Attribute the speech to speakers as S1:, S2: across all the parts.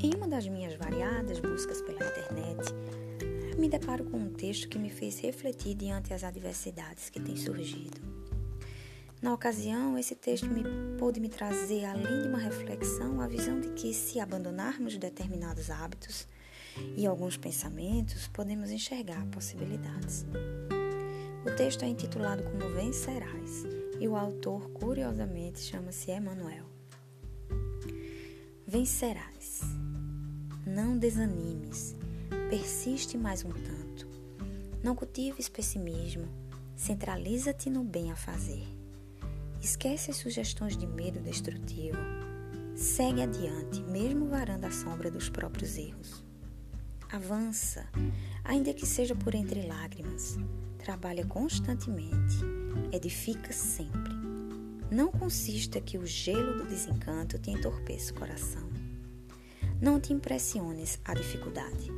S1: Em uma das minhas variadas buscas pela internet, me deparo com um texto que me fez refletir diante as adversidades que têm surgido. Na ocasião, esse texto me pôde me trazer, além de uma reflexão, a visão de que se abandonarmos determinados hábitos e alguns pensamentos, podemos enxergar possibilidades. O texto é intitulado como Vencerás e o autor, curiosamente, chama-se Emanuel. Vencerás. Não desanimes. Persiste mais um tanto. Não cultives pessimismo. Centraliza-te no bem a fazer. Esquece as sugestões de medo destrutivo. Segue adiante, mesmo varando a sombra dos próprios erros. Avança, ainda que seja por entre lágrimas. Trabalha constantemente. Edifica sempre. Não consista que o gelo do desencanto te entorpeça o coração. Não te impressiones a dificuldade.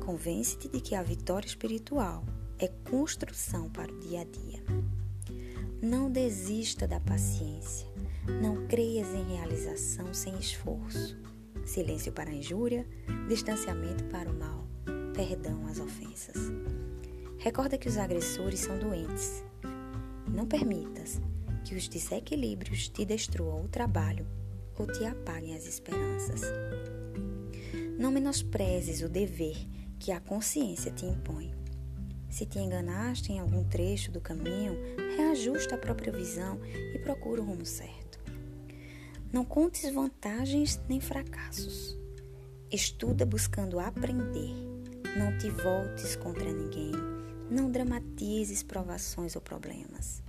S1: Convence-te de que a vitória espiritual é construção para o dia a dia. Não desista da paciência. Não creias em realização sem esforço. Silêncio para a injúria, distanciamento para o mal, perdão às ofensas. Recorda que os agressores são doentes. Não permitas que os desequilíbrios te destruam o trabalho ou te apaguem as esperanças. Não menosprezes o dever que a consciência te impõe. Se te enganaste em algum trecho do caminho, reajusta a própria visão e procura o rumo certo. Não contes vantagens nem fracassos. Estuda buscando aprender. Não te voltes contra ninguém. Não dramatizes provações ou problemas.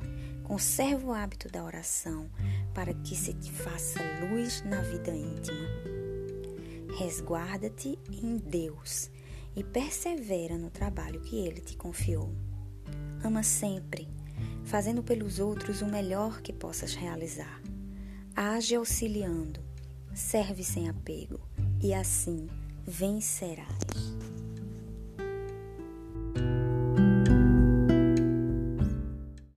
S1: Conserva o hábito da oração para que se te faça luz na vida íntima. Resguarda-te em Deus e persevera no trabalho que Ele te confiou. Ama sempre, fazendo pelos outros o melhor que possas realizar. Age auxiliando, serve sem apego e assim vencerás.